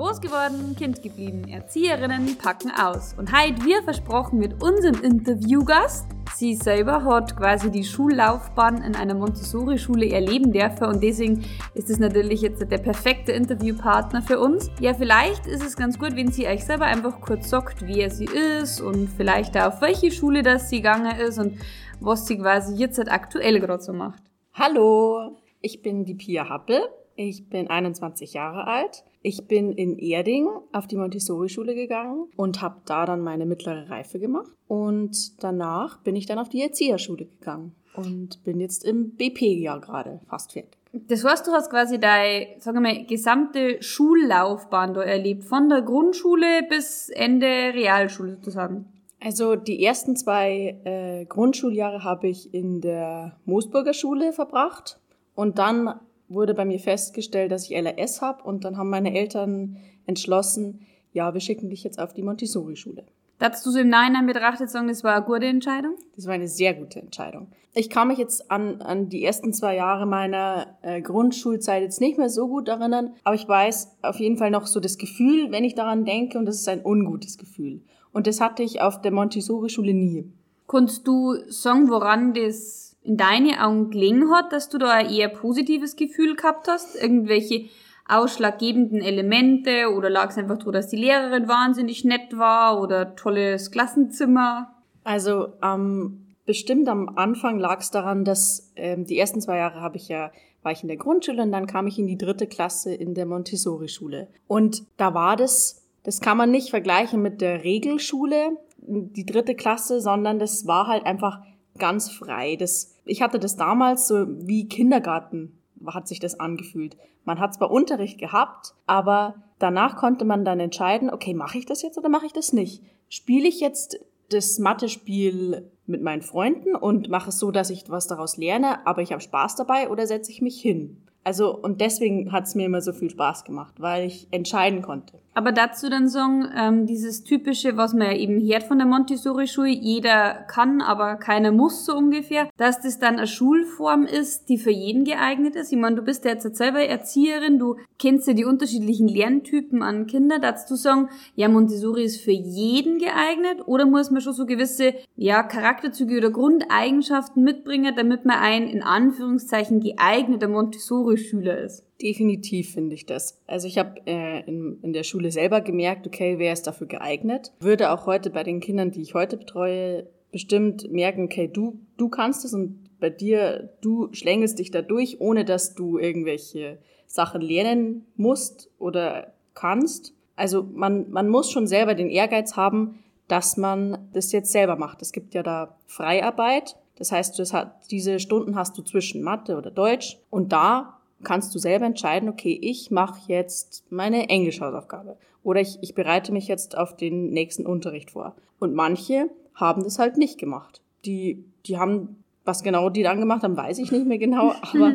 Groß geworden, Kind geblieben, Erzieherinnen packen aus. Und heute wir versprochen mit unserem Interviewgast. Sie selber hat quasi die Schullaufbahn in einer Montessori-Schule erleben dürfen und deswegen ist es natürlich jetzt der perfekte Interviewpartner für uns. Ja, vielleicht ist es ganz gut, wenn sie euch selber einfach kurz sagt, wer sie ist und vielleicht auch auf welche Schule das sie gegangen ist und was sie quasi jetzt halt aktuell gerade so macht. Hallo, ich bin die Pia Happel. Ich bin 21 Jahre alt. Ich bin in Erding auf die Montessori-Schule gegangen und habe da dann meine mittlere Reife gemacht. Und danach bin ich dann auf die Erzieherschule gegangen und bin jetzt im BP-Jahr gerade fast fertig. Das heißt, du hast quasi deine, sagen wir mal, gesamte Schullaufbahn da erlebt, von der Grundschule bis Ende Realschule sozusagen. Also die ersten zwei äh, Grundschuljahre habe ich in der Moosburger Schule verbracht und dann wurde bei mir festgestellt, dass ich LRS habe und dann haben meine Eltern entschlossen, ja, wir schicken dich jetzt auf die Montessori-Schule. Darfst du so im Nachhinein betrachtet sagen, das war eine gute Entscheidung? Das war eine sehr gute Entscheidung. Ich kann mich jetzt an, an die ersten zwei Jahre meiner äh, Grundschulzeit jetzt nicht mehr so gut erinnern, aber ich weiß auf jeden Fall noch so das Gefühl, wenn ich daran denke, und das ist ein ungutes Gefühl. Und das hatte ich auf der Montessori-Schule nie. Kannst du sagen, woran das in deine Augen gelegen hat, dass du da ein eher positives Gefühl gehabt hast? Irgendwelche ausschlaggebenden Elemente oder lag es einfach daran, dass die Lehrerin wahnsinnig nett war oder tolles Klassenzimmer? Also ähm, bestimmt am Anfang lag es daran, dass ähm, die ersten zwei Jahre habe ich ja war ich in der Grundschule und dann kam ich in die dritte Klasse in der Montessori-Schule. Und da war das, das kann man nicht vergleichen mit der Regelschule, die dritte Klasse, sondern das war halt einfach ganz frei. Das, ich hatte das damals so wie Kindergarten hat sich das angefühlt. Man hat zwar Unterricht gehabt, aber danach konnte man dann entscheiden, okay, mache ich das jetzt oder mache ich das nicht? Spiele ich jetzt das Mathe-Spiel mit meinen Freunden und mache es so, dass ich was daraus lerne, aber ich habe Spaß dabei oder setze ich mich hin? Also, und deswegen hat es mir immer so viel Spaß gemacht, weil ich entscheiden konnte. Aber dazu dann sagen, ähm, dieses typische, was man ja eben hört von der Montessori-Schule, jeder kann, aber keiner muss so ungefähr, dass das dann eine Schulform ist, die für jeden geeignet ist. Ich meine, du bist ja jetzt selber Erzieherin, du kennst ja die unterschiedlichen Lerntypen an Kinder. Dazu sagen, ja, Montessori ist für jeden geeignet oder muss man schon so gewisse, ja, Charakterzüge oder Grundeigenschaften mitbringen, damit man ein, in Anführungszeichen, geeigneter Montessori Schüler ist. Definitiv finde ich das. Also ich habe äh, in, in der Schule selber gemerkt, okay, wer ist dafür geeignet. Würde auch heute bei den Kindern, die ich heute betreue, bestimmt merken, okay, du, du kannst es und bei dir, du schlängelst dich da durch, ohne dass du irgendwelche Sachen lernen musst oder kannst. Also man, man muss schon selber den Ehrgeiz haben, dass man das jetzt selber macht. Es gibt ja da Freiarbeit. Das heißt, das hat, diese Stunden hast du zwischen Mathe oder Deutsch und da kannst du selber entscheiden, okay, ich mache jetzt meine Englischhausaufgabe oder ich, ich bereite mich jetzt auf den nächsten Unterricht vor. Und manche haben das halt nicht gemacht. Die, die haben, was genau die dann gemacht haben, weiß ich nicht mehr genau, aber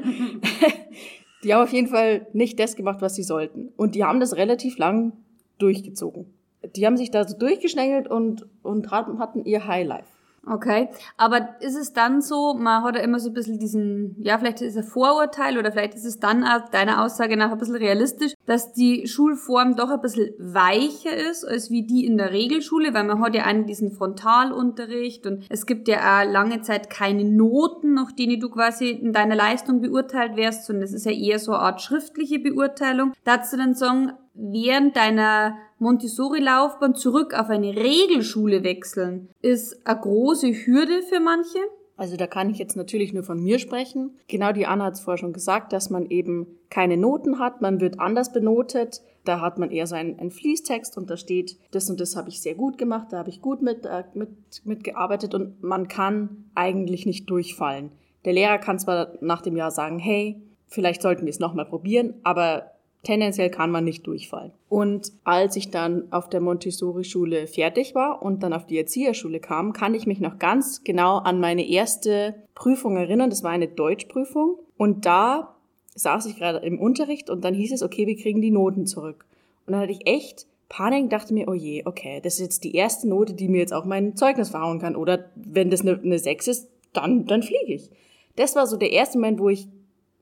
die haben auf jeden Fall nicht das gemacht, was sie sollten. Und die haben das relativ lang durchgezogen. Die haben sich da so durchgeschlängelt und, und hatten ihr Highlife. Okay, aber ist es dann so, man hat ja immer so ein bisschen diesen, ja, vielleicht ist es ein Vorurteil oder vielleicht ist es dann auch deiner Aussage nach ein bisschen realistisch, dass die Schulform doch ein bisschen weicher ist als wie die in der Regelschule, weil man hat ja einen diesen Frontalunterricht und es gibt ja auch lange Zeit keine Noten, nach denen du quasi in deiner Leistung beurteilt wirst, sondern es ist ja eher so eine Art schriftliche Beurteilung. Dazu dann sagen, während deiner Montessori-Laufbahn zurück auf eine Regelschule wechseln, ist eine große Hürde für manche. Also da kann ich jetzt natürlich nur von mir sprechen. Genau die Anna hat es vorher schon gesagt, dass man eben keine Noten hat, man wird anders benotet. Da hat man eher so einen, einen Fließtext und da steht, das und das habe ich sehr gut gemacht, da habe ich gut mit, äh, mit, mitgearbeitet und man kann eigentlich nicht durchfallen. Der Lehrer kann zwar nach dem Jahr sagen, hey, vielleicht sollten wir es nochmal probieren, aber tendenziell kann man nicht durchfallen. Und als ich dann auf der Montessori-Schule fertig war und dann auf die Erzieherschule kam, kann ich mich noch ganz genau an meine erste Prüfung erinnern. Das war eine Deutschprüfung. Und da saß ich gerade im Unterricht und dann hieß es, okay, wir kriegen die Noten zurück. Und dann hatte ich echt Panik, dachte mir, oh je, okay, das ist jetzt die erste Note, die mir jetzt auch mein Zeugnis verhauen kann. Oder wenn das eine, eine 6 ist, dann, dann fliege ich. Das war so der erste Moment, wo ich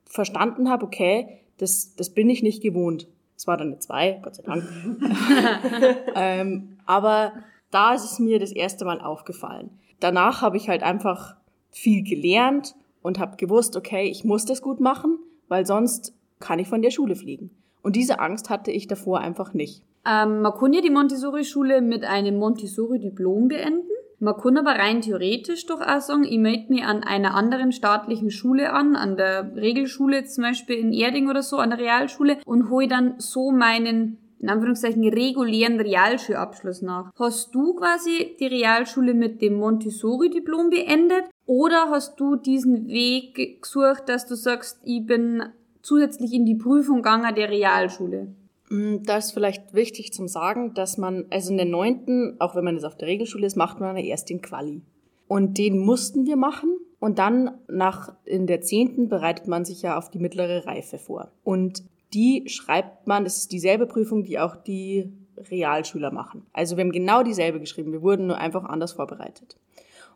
verstanden habe, okay, das, das bin ich nicht gewohnt. Es war dann eine 2, Gott sei Dank. ähm, aber da ist es mir das erste Mal aufgefallen. Danach habe ich halt einfach viel gelernt und habe gewusst, okay, ich muss das gut machen, weil sonst kann ich von der Schule fliegen. Und diese Angst hatte ich davor einfach nicht. Ähm, man kann ja die Montessori-Schule mit einem Montessori-Diplom beenden. Man kann aber rein theoretisch doch auch sagen, ich melde mich an einer anderen staatlichen Schule an, an der Regelschule zum Beispiel in Erding oder so, an der Realschule und hole dann so meinen in Anführungszeichen regulären Realschulabschluss nach. Hast du quasi die Realschule mit dem Montessori-Diplom beendet oder hast du diesen Weg gesucht, dass du sagst, ich bin zusätzlich in die Prüfung gegangen der Realschule? Mm, da ist vielleicht wichtig zum Sagen, dass man, also in der neunten, auch wenn man jetzt auf der Regelschule ist, macht man erst den Quali. Und den mussten wir machen. Und dann nach, in der zehnten bereitet man sich ja auf die mittlere Reife vor. Und die schreibt man, das ist dieselbe Prüfung, die auch die Realschüler machen. Also wir haben genau dieselbe geschrieben. Wir wurden nur einfach anders vorbereitet.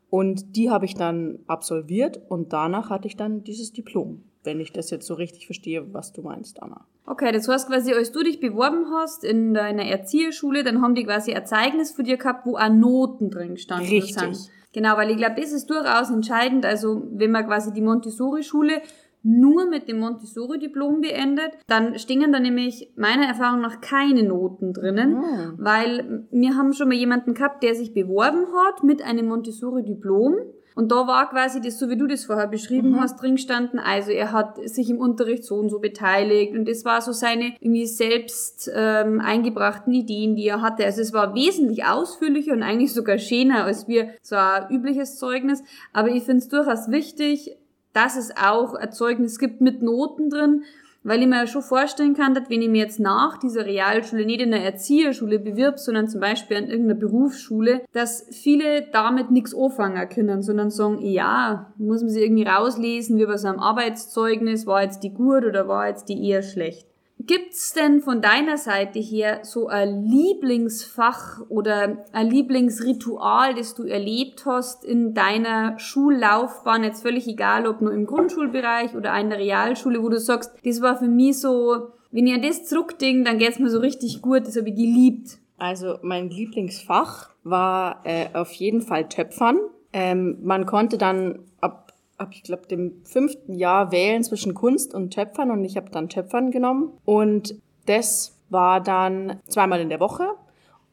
Und die habe ich dann absolviert und danach hatte ich dann dieses Diplom, wenn ich das jetzt so richtig verstehe, was du meinst, Anna. Okay, das heißt quasi, als du dich beworben hast in deiner Erzieherschule, dann haben die quasi ein Zeugnis für dir gehabt, wo auch Noten drin standen. Richtig. Genau, weil ich glaube, das ist durchaus entscheidend. Also wenn man quasi die Montessori-Schule nur mit dem Montessori-Diplom beendet, dann stehen da nämlich meiner Erfahrung nach keine Noten drinnen, mhm. weil wir haben schon mal jemanden gehabt, der sich beworben hat mit einem Montessori-Diplom. Und da war quasi das, so wie du das vorher beschrieben mhm. hast, drin gestanden. Also er hat sich im Unterricht so und so beteiligt und das war so seine irgendwie selbst ähm, eingebrachten Ideen, die er hatte. Also es war wesentlich ausführlicher und eigentlich sogar schöner als wir so ein übliches Zeugnis. Aber ich finde es durchaus wichtig, dass es auch ein Zeugnis gibt mit Noten drin, weil ich mir ja schon vorstellen kann, dass wenn ich mir jetzt nach dieser Realschule nicht in einer Erzieherschule bewirb, sondern zum Beispiel an irgendeiner Berufsschule, dass viele damit nichts anfangen können, sondern sagen, ja, muss man sich irgendwie rauslesen, wie bei so einem Arbeitszeugnis, war jetzt die gut oder war jetzt die eher schlecht. Gibt's denn von deiner Seite her so ein Lieblingsfach oder ein Lieblingsritual, das du erlebt hast in deiner Schullaufbahn, jetzt völlig egal, ob nur im Grundschulbereich oder in der Realschule, wo du sagst, das war für mich so, wenn ich an das zurückdenke, dann geht's mir so richtig gut, das habe ich geliebt. Also mein Lieblingsfach war äh, auf jeden Fall Töpfern. Ähm, man konnte dann ab ab, ich glaube, dem fünften Jahr wählen zwischen Kunst und Töpfern und ich habe dann Töpfern genommen. Und das war dann zweimal in der Woche.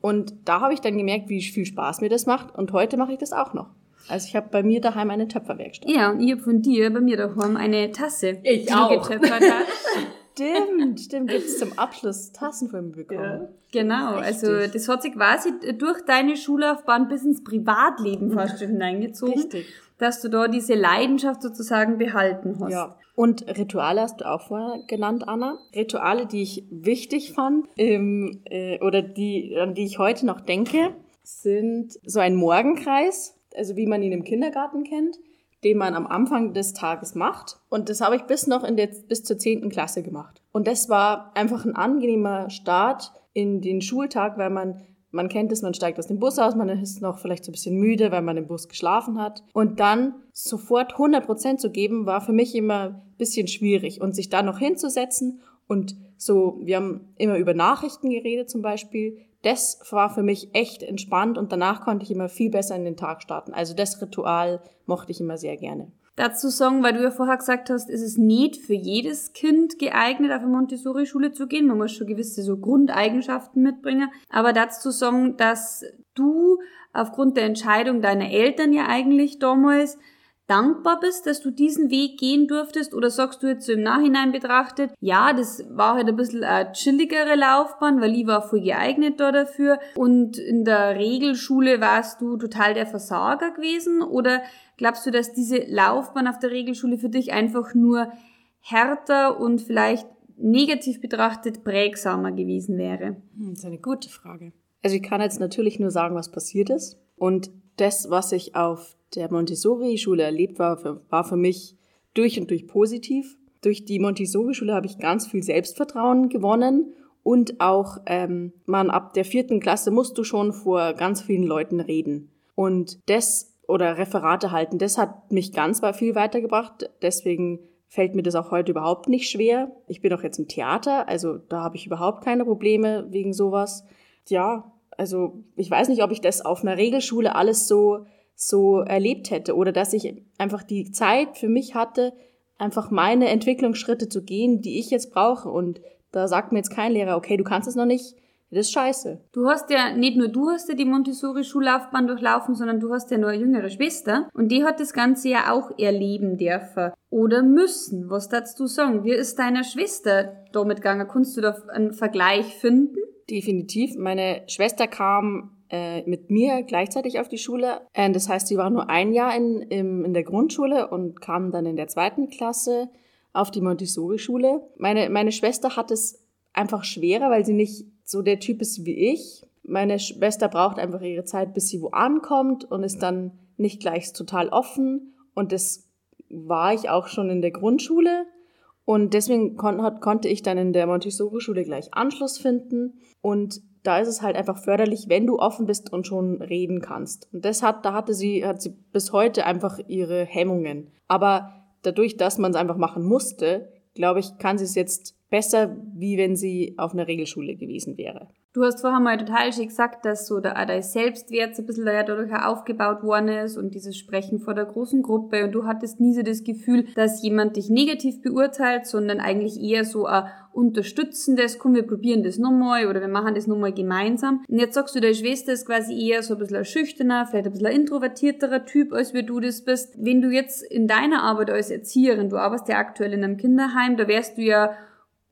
Und da habe ich dann gemerkt, wie viel Spaß mir das macht. Und heute mache ich das auch noch. Also ich habe bei mir daheim eine Töpferwerkstatt. Ja, und ich habe von dir bei mir daheim eine Tasse. Ich die auch. Du getöpfert hast. Stimmt, stimmt. Gibt es zum Abschluss Tassen von mir bekommen. Ja. Genau, Richtig. also das hat sich quasi durch deine Schullaufbahn bis ins Privatleben fast schon hineingezogen. Richtig dass du da diese Leidenschaft sozusagen behalten hast. Ja. Und Rituale hast du auch vorher genannt, Anna. Rituale, die ich wichtig fand ähm, äh, oder die, an die ich heute noch denke, sind so ein Morgenkreis, also wie man ihn im Kindergarten kennt, den man am Anfang des Tages macht. Und das habe ich bis noch in der, bis zur zehnten Klasse gemacht. Und das war einfach ein angenehmer Start in den Schultag, weil man man kennt es, man steigt aus dem Bus aus, man ist noch vielleicht so ein bisschen müde, weil man im Bus geschlafen hat. Und dann sofort 100 Prozent zu geben, war für mich immer ein bisschen schwierig. Und sich da noch hinzusetzen und so, wir haben immer über Nachrichten geredet zum Beispiel. Das war für mich echt entspannt und danach konnte ich immer viel besser in den Tag starten. Also das Ritual mochte ich immer sehr gerne dazu sagen, weil du ja vorher gesagt hast, ist es nicht für jedes Kind geeignet, auf eine Montessori-Schule zu gehen. Man muss schon gewisse so Grundeigenschaften mitbringen. Aber dazu sagen, dass du aufgrund der Entscheidung deiner Eltern ja eigentlich damals dankbar bist, dass du diesen Weg gehen durftest? Oder sagst du jetzt so im Nachhinein betrachtet, ja, das war halt ein bisschen eine chilligere Laufbahn, weil ich war voll geeignet da dafür und in der Regelschule warst du total der Versager gewesen? Oder glaubst du, dass diese Laufbahn auf der Regelschule für dich einfach nur härter und vielleicht negativ betrachtet prägsamer gewesen wäre? Hm, das ist eine gute Frage. Also ich kann jetzt natürlich nur sagen, was passiert ist. Und das, was ich auf der Montessori-Schule erlebt war, war für mich durch und durch positiv. Durch die Montessori-Schule habe ich ganz viel Selbstvertrauen gewonnen und auch ähm, man ab der vierten Klasse musst du schon vor ganz vielen Leuten reden. Und das oder Referate halten, das hat mich ganz viel weitergebracht. Deswegen fällt mir das auch heute überhaupt nicht schwer. Ich bin auch jetzt im Theater, also da habe ich überhaupt keine Probleme wegen sowas. Ja, also ich weiß nicht, ob ich das auf einer Regelschule alles so so erlebt hätte oder dass ich einfach die Zeit für mich hatte, einfach meine Entwicklungsschritte zu gehen, die ich jetzt brauche und da sagt mir jetzt kein Lehrer, okay, du kannst es noch nicht, das ist scheiße. Du hast ja, nicht nur du hast ja die Montessori-Schullaufbahn durchlaufen, sondern du hast ja noch eine jüngere Schwester und die hat das Ganze ja auch erleben dürfen. Oder müssen. Was darfst du sagen? Wie ist deiner Schwester damit gegangen? Kannst du da einen Vergleich finden? Definitiv. Meine Schwester kam äh, mit mir gleichzeitig auf die Schule. Äh, das heißt, sie war nur ein Jahr in, in, in der Grundschule und kam dann in der zweiten Klasse auf die Montessori-Schule. Meine, meine Schwester hat es einfach schwerer, weil sie nicht so der Typ ist wie ich. Meine Schwester braucht einfach ihre Zeit, bis sie wo ankommt und ist dann nicht gleich total offen. Und das war ich auch schon in der Grundschule. Und deswegen kon konnte ich dann in der Montessori-Schule gleich Anschluss finden. Und da ist es halt einfach förderlich, wenn du offen bist und schon reden kannst. Und das da hatte sie, hat sie bis heute einfach ihre Hemmungen. Aber dadurch, dass man es einfach machen musste, glaube ich, kann sie es jetzt besser, wie wenn sie auf einer Regelschule gewesen wäre. Du hast vorher mal total schön gesagt, dass so der, dein Selbstwert so ein bisschen dadurch aufgebaut worden ist und dieses Sprechen vor der großen Gruppe und du hattest nie so das Gefühl, dass jemand dich negativ beurteilt, sondern eigentlich eher so ein unterstützendes, komm, wir probieren das nochmal oder wir machen das nochmal gemeinsam. Und jetzt sagst du, deine Schwester ist quasi eher so ein bisschen ein schüchterner, vielleicht ein bisschen ein introvertierterer Typ, als wie du das bist. Wenn du jetzt in deiner Arbeit als Erzieherin, du arbeitest ja aktuell in einem Kinderheim, da wärst du ja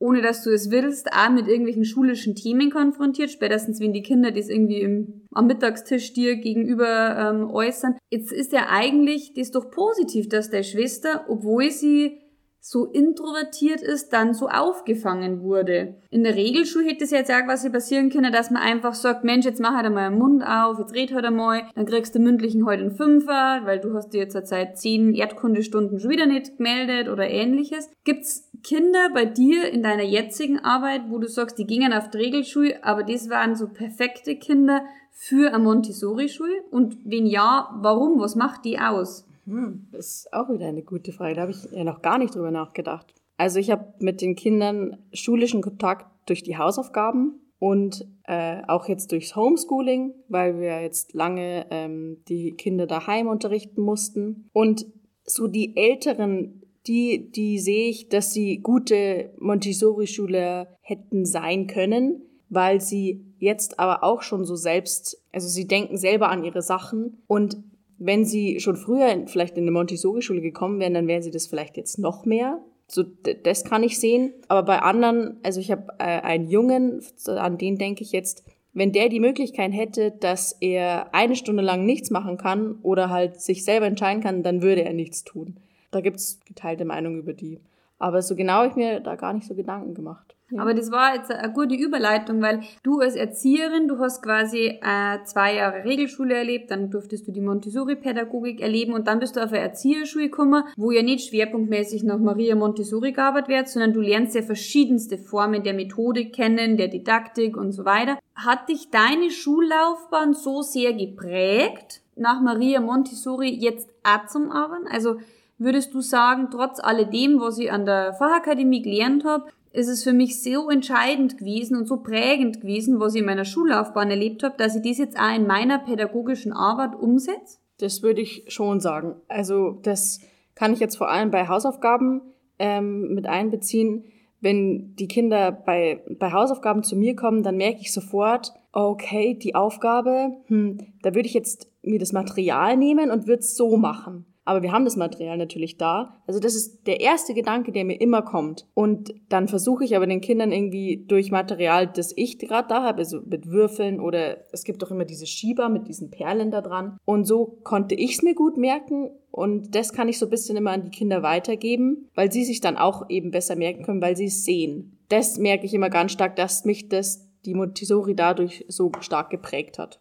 ohne dass du es willst, auch mit irgendwelchen schulischen Themen konfrontiert, spätestens wenn die Kinder das irgendwie im, am Mittagstisch dir gegenüber ähm, äußern. Jetzt ist ja eigentlich das doch positiv, dass der Schwester, obwohl sie so introvertiert ist, dann so aufgefangen wurde. In der Regelschule hätte es jetzt auch quasi passieren können, dass man einfach sagt, Mensch, jetzt mach halt einmal den Mund auf, jetzt red halt einmal, dann kriegst du mündlichen heute einen Fünfer, weil du hast dir jetzt seit zehn Erdkundestunden schon wieder nicht gemeldet oder ähnliches. Gibt's Kinder bei dir in deiner jetzigen Arbeit, wo du sagst, die gingen auf die Regelschule, aber das waren so perfekte Kinder für eine Montessori-Schule? Und wenn ja, warum? Was macht die aus? Hm, das ist auch wieder eine gute Frage. Da habe ich ja noch gar nicht drüber nachgedacht. Also ich habe mit den Kindern schulischen Kontakt durch die Hausaufgaben und äh, auch jetzt durchs Homeschooling, weil wir jetzt lange ähm, die Kinder daheim unterrichten mussten. Und so die älteren, die, die sehe ich, dass sie gute Montessori-Schüler hätten sein können, weil sie jetzt aber auch schon so selbst, also sie denken selber an ihre Sachen und wenn sie schon früher vielleicht in eine Montessori-Schule gekommen wären, dann wären sie das vielleicht jetzt noch mehr. So, das kann ich sehen. Aber bei anderen, also ich habe äh, einen Jungen, an den denke ich jetzt, wenn der die Möglichkeit hätte, dass er eine Stunde lang nichts machen kann oder halt sich selber entscheiden kann, dann würde er nichts tun. Da gibt's geteilte Meinungen über die. Aber so genau habe ich mir da gar nicht so Gedanken gemacht. Aber das war jetzt eine gute Überleitung, weil du als Erzieherin, du hast quasi äh, zwei Jahre Regelschule erlebt, dann durftest du die Montessori-Pädagogik erleben und dann bist du auf eine Erzieherschule gekommen, wo ja nicht schwerpunktmäßig nach Maria Montessori gearbeitet wird, sondern du lernst ja verschiedenste Formen der Methodik kennen, der Didaktik und so weiter. Hat dich deine Schullaufbahn so sehr geprägt, nach Maria Montessori jetzt auch zum Arbeiten? Also würdest du sagen, trotz alledem, was ich an der Fachakademie gelernt habe, ist es für mich so entscheidend gewesen und so prägend gewesen, was ich in meiner Schullaufbahn erlebt habe, dass ich das jetzt auch in meiner pädagogischen Arbeit umsetze? Das würde ich schon sagen. Also das kann ich jetzt vor allem bei Hausaufgaben ähm, mit einbeziehen. Wenn die Kinder bei, bei Hausaufgaben zu mir kommen, dann merke ich sofort, okay, die Aufgabe, hm, da würde ich jetzt mir das Material nehmen und würde es so machen aber wir haben das Material natürlich da. Also das ist der erste Gedanke, der mir immer kommt. Und dann versuche ich aber den Kindern irgendwie durch Material, das ich gerade da habe, also mit Würfeln oder es gibt auch immer diese Schieber mit diesen Perlen da dran. Und so konnte ich es mir gut merken und das kann ich so ein bisschen immer an die Kinder weitergeben, weil sie sich dann auch eben besser merken können, weil sie es sehen. Das merke ich immer ganz stark, dass mich das die Montessori dadurch so stark geprägt hat.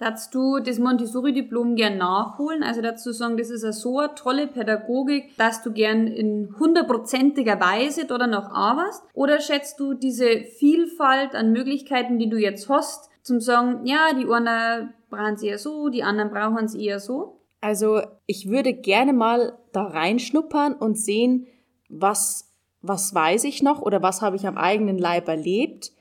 Darfst du das Montessori-Diplom gern nachholen? Also dazu sagen, das ist so eine tolle Pädagogik, dass du gern in hundertprozentiger Weise dort noch arbeitest? Oder schätzt du diese Vielfalt an Möglichkeiten, die du jetzt hast, zum sagen, ja, die einen brauchen sie eher so, die anderen brauchen sie eher so? Also ich würde gerne mal da reinschnuppern und sehen, was, was weiß ich noch oder was habe ich am eigenen Leib erlebt,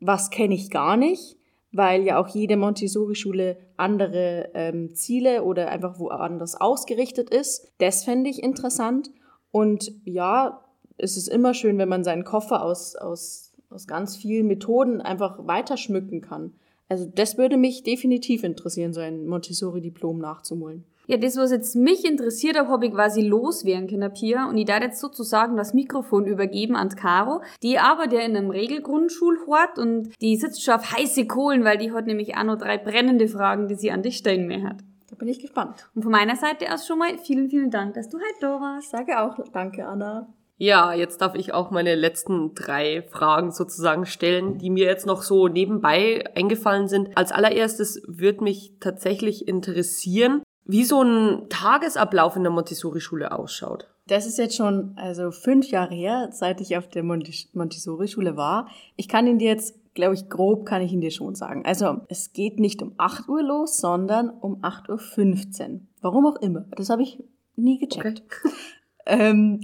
was kenne ich gar nicht, weil ja auch jede Montessori-Schule andere ähm, Ziele oder einfach woanders ausgerichtet ist. Das fände ich interessant. Und ja, es ist immer schön, wenn man seinen Koffer aus, aus, aus ganz vielen Methoden einfach weiterschmücken kann. Also das würde mich definitiv interessieren, so ein Montessori-Diplom nachzuholen. Ja, das, was jetzt mich interessiert hat, habe ich quasi loswerden können, Pia. Und ich darf jetzt sozusagen das Mikrofon übergeben an Caro. Die arbeitet ja in einem Regelgrundschulhort und die sitzt schon auf heiße Kohlen, weil die hat nämlich auch noch drei brennende Fragen, die sie an dich stellen mehr hat. Da bin ich gespannt. Und von meiner Seite aus schon mal vielen, vielen Dank, dass du heute da warst. Sage auch danke, Anna. Ja, jetzt darf ich auch meine letzten drei Fragen sozusagen stellen, die mir jetzt noch so nebenbei eingefallen sind. Als allererstes würde mich tatsächlich interessieren, wie so ein Tagesablauf in der Montessori-Schule ausschaut. Das ist jetzt schon also fünf Jahre her, seit ich auf der Montessori-Schule war. Ich kann ihn dir jetzt, glaube ich, grob kann ich ihn dir schon sagen. Also es geht nicht um 8 Uhr los, sondern um 8.15 Uhr. Warum auch immer. Das habe ich nie gecheckt. Okay. Ähm,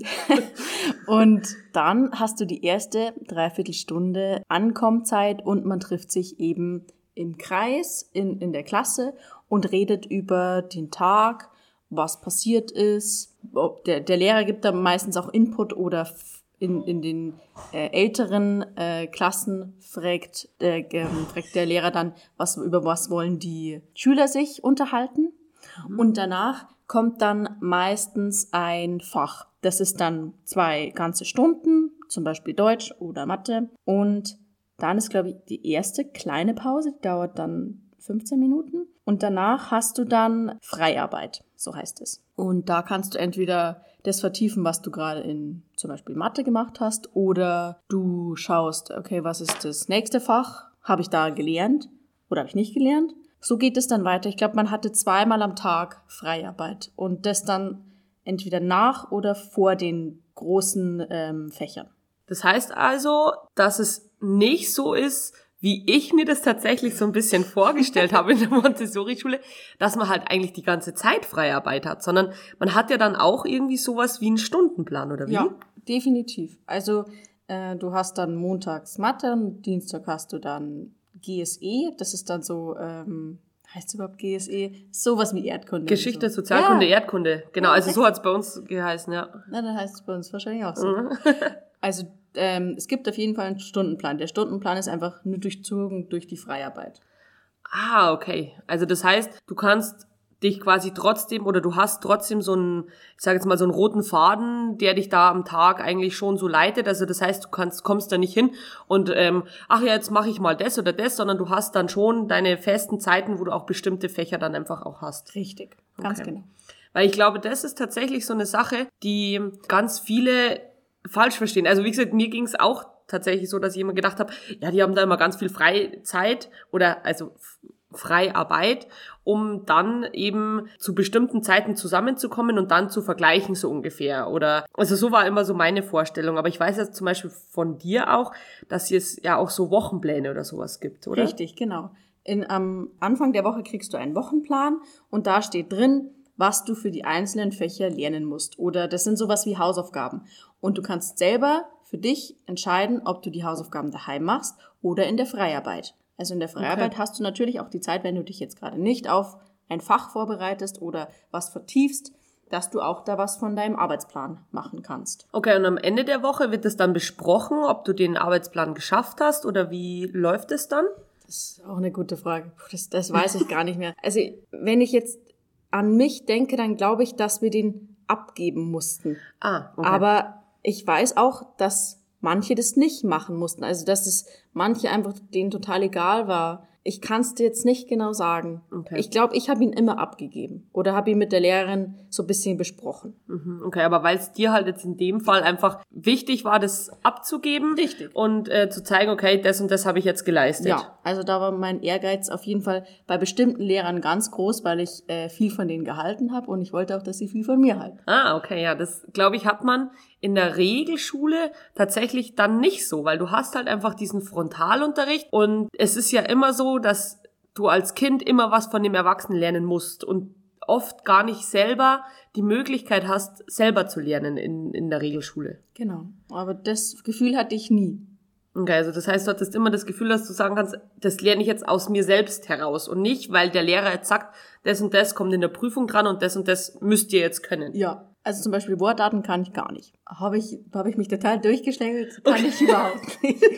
und dann hast du die erste Dreiviertelstunde Ankommzeit und man trifft sich eben im Kreis in, in der Klasse und redet über den Tag, was passiert ist. Der, der Lehrer gibt da meistens auch Input oder in, in den äh, älteren äh, Klassen fragt, äh, fragt der Lehrer dann, was, über was wollen die Schüler sich unterhalten. Mhm. Und danach kommt dann meistens ein Fach. Das ist dann zwei ganze Stunden, zum Beispiel Deutsch oder Mathe. Und dann ist, glaube ich, die erste kleine Pause, die dauert dann 15 Minuten. Und danach hast du dann Freiarbeit, so heißt es. Und da kannst du entweder das vertiefen, was du gerade in zum Beispiel Mathe gemacht hast, oder du schaust, okay, was ist das nächste Fach? Habe ich da gelernt oder habe ich nicht gelernt? So geht es dann weiter. Ich glaube, man hatte zweimal am Tag Freiarbeit und das dann entweder nach oder vor den großen ähm, Fächern. Das heißt also, dass es nicht so ist, wie ich mir das tatsächlich so ein bisschen vorgestellt habe in der Montessori-Schule, dass man halt eigentlich die ganze Zeit Freiarbeit hat, sondern man hat ja dann auch irgendwie sowas wie einen Stundenplan, oder wie? Ja, definitiv. Also äh, du hast dann montags Mathe und Dienstag hast du dann GSE, das ist dann so, ähm, heißt es überhaupt GSE? Sowas wie Erdkunde. Geschichte, so. Sozialkunde, ja. Erdkunde. Genau, also so hat es bei uns geheißen, ja. Na, dann heißt es bei uns wahrscheinlich auch so. Mhm. also ähm, es gibt auf jeden Fall einen Stundenplan. Der Stundenplan ist einfach nur durchzogen durch die Freiarbeit. Ah, okay. Also das heißt, du kannst dich quasi trotzdem oder du hast trotzdem so einen, ich sage jetzt mal so einen roten Faden, der dich da am Tag eigentlich schon so leitet. Also das heißt, du kannst kommst da nicht hin und ähm, ach ja, jetzt mache ich mal das oder das, sondern du hast dann schon deine festen Zeiten, wo du auch bestimmte Fächer dann einfach auch hast. Richtig, ganz okay. genau. Weil ich glaube, das ist tatsächlich so eine Sache, die ganz viele falsch verstehen. Also wie gesagt, mir ging es auch tatsächlich so, dass ich immer gedacht habe, ja, die haben da immer ganz viel Freizeit oder also Freiarbeit, um dann eben zu bestimmten Zeiten zusammenzukommen und dann zu vergleichen, so ungefähr. Oder also so war immer so meine Vorstellung. Aber ich weiß jetzt zum Beispiel von dir auch, dass es ja auch so Wochenpläne oder sowas gibt, oder? Richtig, genau. In, am Anfang der Woche kriegst du einen Wochenplan und da steht drin, was du für die einzelnen Fächer lernen musst. Oder das sind sowas wie Hausaufgaben. Und du kannst selber für dich entscheiden, ob du die Hausaufgaben daheim machst oder in der Freiarbeit. Also in der Freiarbeit okay. hast du natürlich auch die Zeit, wenn du dich jetzt gerade nicht auf ein Fach vorbereitest oder was vertiefst, dass du auch da was von deinem Arbeitsplan machen kannst. Okay, und am Ende der Woche wird es dann besprochen, ob du den Arbeitsplan geschafft hast oder wie läuft es dann? Das ist auch eine gute Frage. Das, das weiß ich gar nicht mehr. Also wenn ich jetzt an mich denke, dann glaube ich, dass wir den abgeben mussten. Ah, okay. Aber ich weiß auch, dass manche das nicht machen mussten. Also dass es manche einfach denen total egal war. Ich kann es dir jetzt nicht genau sagen. Okay. Ich glaube, ich habe ihn immer abgegeben oder habe ihn mit der Lehrerin so ein bisschen besprochen. Mhm, okay, aber weil es dir halt jetzt in dem Fall einfach wichtig war, das abzugeben Richtig. und äh, zu zeigen, okay, das und das habe ich jetzt geleistet. Ja, also da war mein Ehrgeiz auf jeden Fall bei bestimmten Lehrern ganz groß, weil ich äh, viel von denen gehalten habe und ich wollte auch, dass sie viel von mir halten. Ah, okay, ja, das glaube ich hat man in der Regelschule tatsächlich dann nicht so, weil du hast halt einfach diesen Frontalunterricht und es ist ja immer so, dass du als Kind immer was von dem Erwachsenen lernen musst und oft gar nicht selber die Möglichkeit hast, selber zu lernen in, in der Regelschule. Genau. Aber das Gefühl hatte ich nie. Okay, also das heißt, du hattest immer das Gefühl, dass du sagen kannst, das lerne ich jetzt aus mir selbst heraus und nicht, weil der Lehrer jetzt sagt, das und das kommt in der Prüfung dran und das und das müsst ihr jetzt können. Ja. Also zum Beispiel Wortdaten kann ich gar nicht. Habe ich, habe ich mich total durchgeschlängelt, kann ich überhaupt nicht.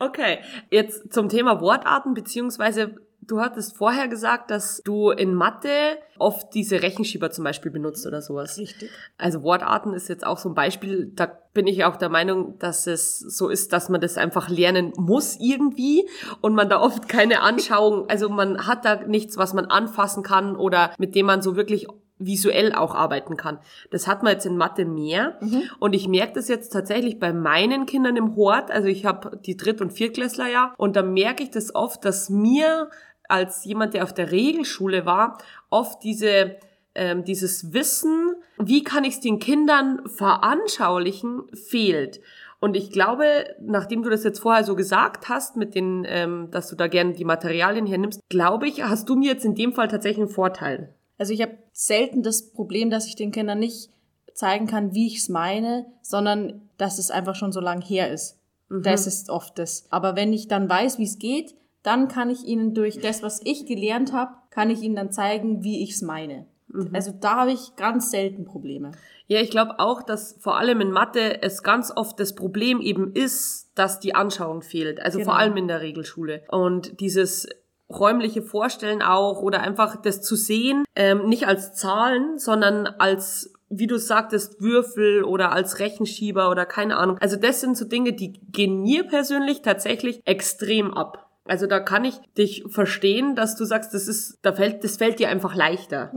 Okay, jetzt zum Thema Wortarten, beziehungsweise du hattest vorher gesagt, dass du in Mathe oft diese Rechenschieber zum Beispiel benutzt oder sowas. Richtig. Also Wortarten ist jetzt auch so ein Beispiel, da bin ich auch der Meinung, dass es so ist, dass man das einfach lernen muss irgendwie und man da oft keine Anschauung, also man hat da nichts, was man anfassen kann oder mit dem man so wirklich visuell auch arbeiten kann. Das hat man jetzt in Mathe mehr. Mhm. Und ich merke das jetzt tatsächlich bei meinen Kindern im Hort. Also ich habe die Dritt- und Viertklässler ja. Und da merke ich das oft, dass mir als jemand, der auf der Regelschule war, oft diese ähm, dieses Wissen, wie kann ich es den Kindern veranschaulichen, fehlt. Und ich glaube, nachdem du das jetzt vorher so gesagt hast, mit den, ähm, dass du da gerne die Materialien hernimmst, glaube ich, hast du mir jetzt in dem Fall tatsächlich einen Vorteil. Also ich habe selten das Problem, dass ich den Kindern nicht zeigen kann, wie ich es meine, sondern dass es einfach schon so lang her ist. Das ist oft das. Aber wenn ich dann weiß, wie es geht, dann kann ich ihnen durch das, was ich gelernt habe, kann ich ihnen dann zeigen, wie ich es meine. Also da habe ich ganz selten Probleme. Ja, ich glaube auch, dass vor allem in Mathe es ganz oft das Problem eben ist, dass die Anschauung fehlt. Also vor Genau. allem in der Regelschule. Und dieses räumliche Vorstellen auch oder einfach das zu sehen, ähm, nicht als Zahlen, sondern als wie du sagtest, Würfel oder als Rechenschieber oder keine Ahnung. Also das sind so Dinge, die gehen mir persönlich tatsächlich extrem ab. Also da kann ich dich verstehen, dass du sagst, das ist, da fällt, das fällt dir einfach leichter.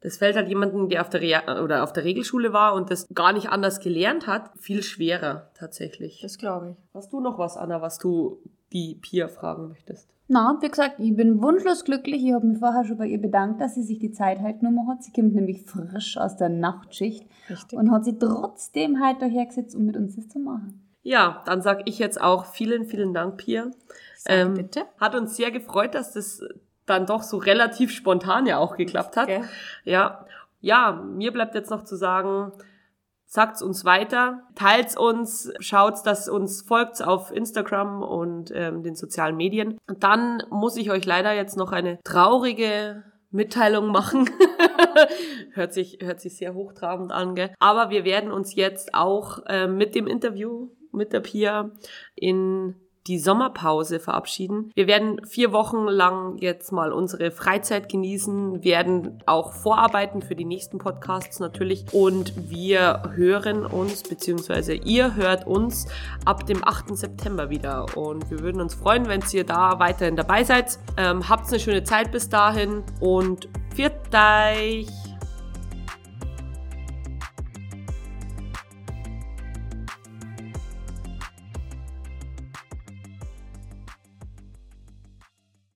Das fällt halt jemanden, der auf der Rea oder auf der Regelschule war und das gar nicht anders gelernt hat, viel schwerer tatsächlich. Das glaube ich. Hast du noch was, Anna, was du die Pia fragen möchtest? Na, wie gesagt, ich bin wunschlos glücklich. Ich habe mich vorher schon bei ihr bedankt, dass sie sich die Zeit halt genommen hat. Sie kommt nämlich frisch aus der Nachtschicht Richtig. und hat sie trotzdem halt dahergesetzt, um mit uns das zu machen. Ja, dann sag ich jetzt auch vielen, vielen Dank, Pia. Ähm, bitte. Hat uns sehr gefreut, dass das dann doch so relativ spontan ja auch geklappt hat. Gell? Ja, ja, mir bleibt jetzt noch zu sagen, sagt's uns weiter, teilt's uns, schaut's, dass uns folgt auf Instagram und ähm, den sozialen Medien. Und dann muss ich euch leider jetzt noch eine traurige Mitteilung machen. hört sich hört sich sehr hochtrabend an, gell? Aber wir werden uns jetzt auch ähm, mit dem Interview mit der Pia in die Sommerpause verabschieden. Wir werden vier Wochen lang jetzt mal unsere Freizeit genießen, werden auch vorarbeiten für die nächsten Podcasts natürlich und wir hören uns, beziehungsweise ihr hört uns ab dem 8. September wieder und wir würden uns freuen, wenn ihr da weiterhin dabei seid. Ähm, habt eine schöne Zeit bis dahin und viert euch!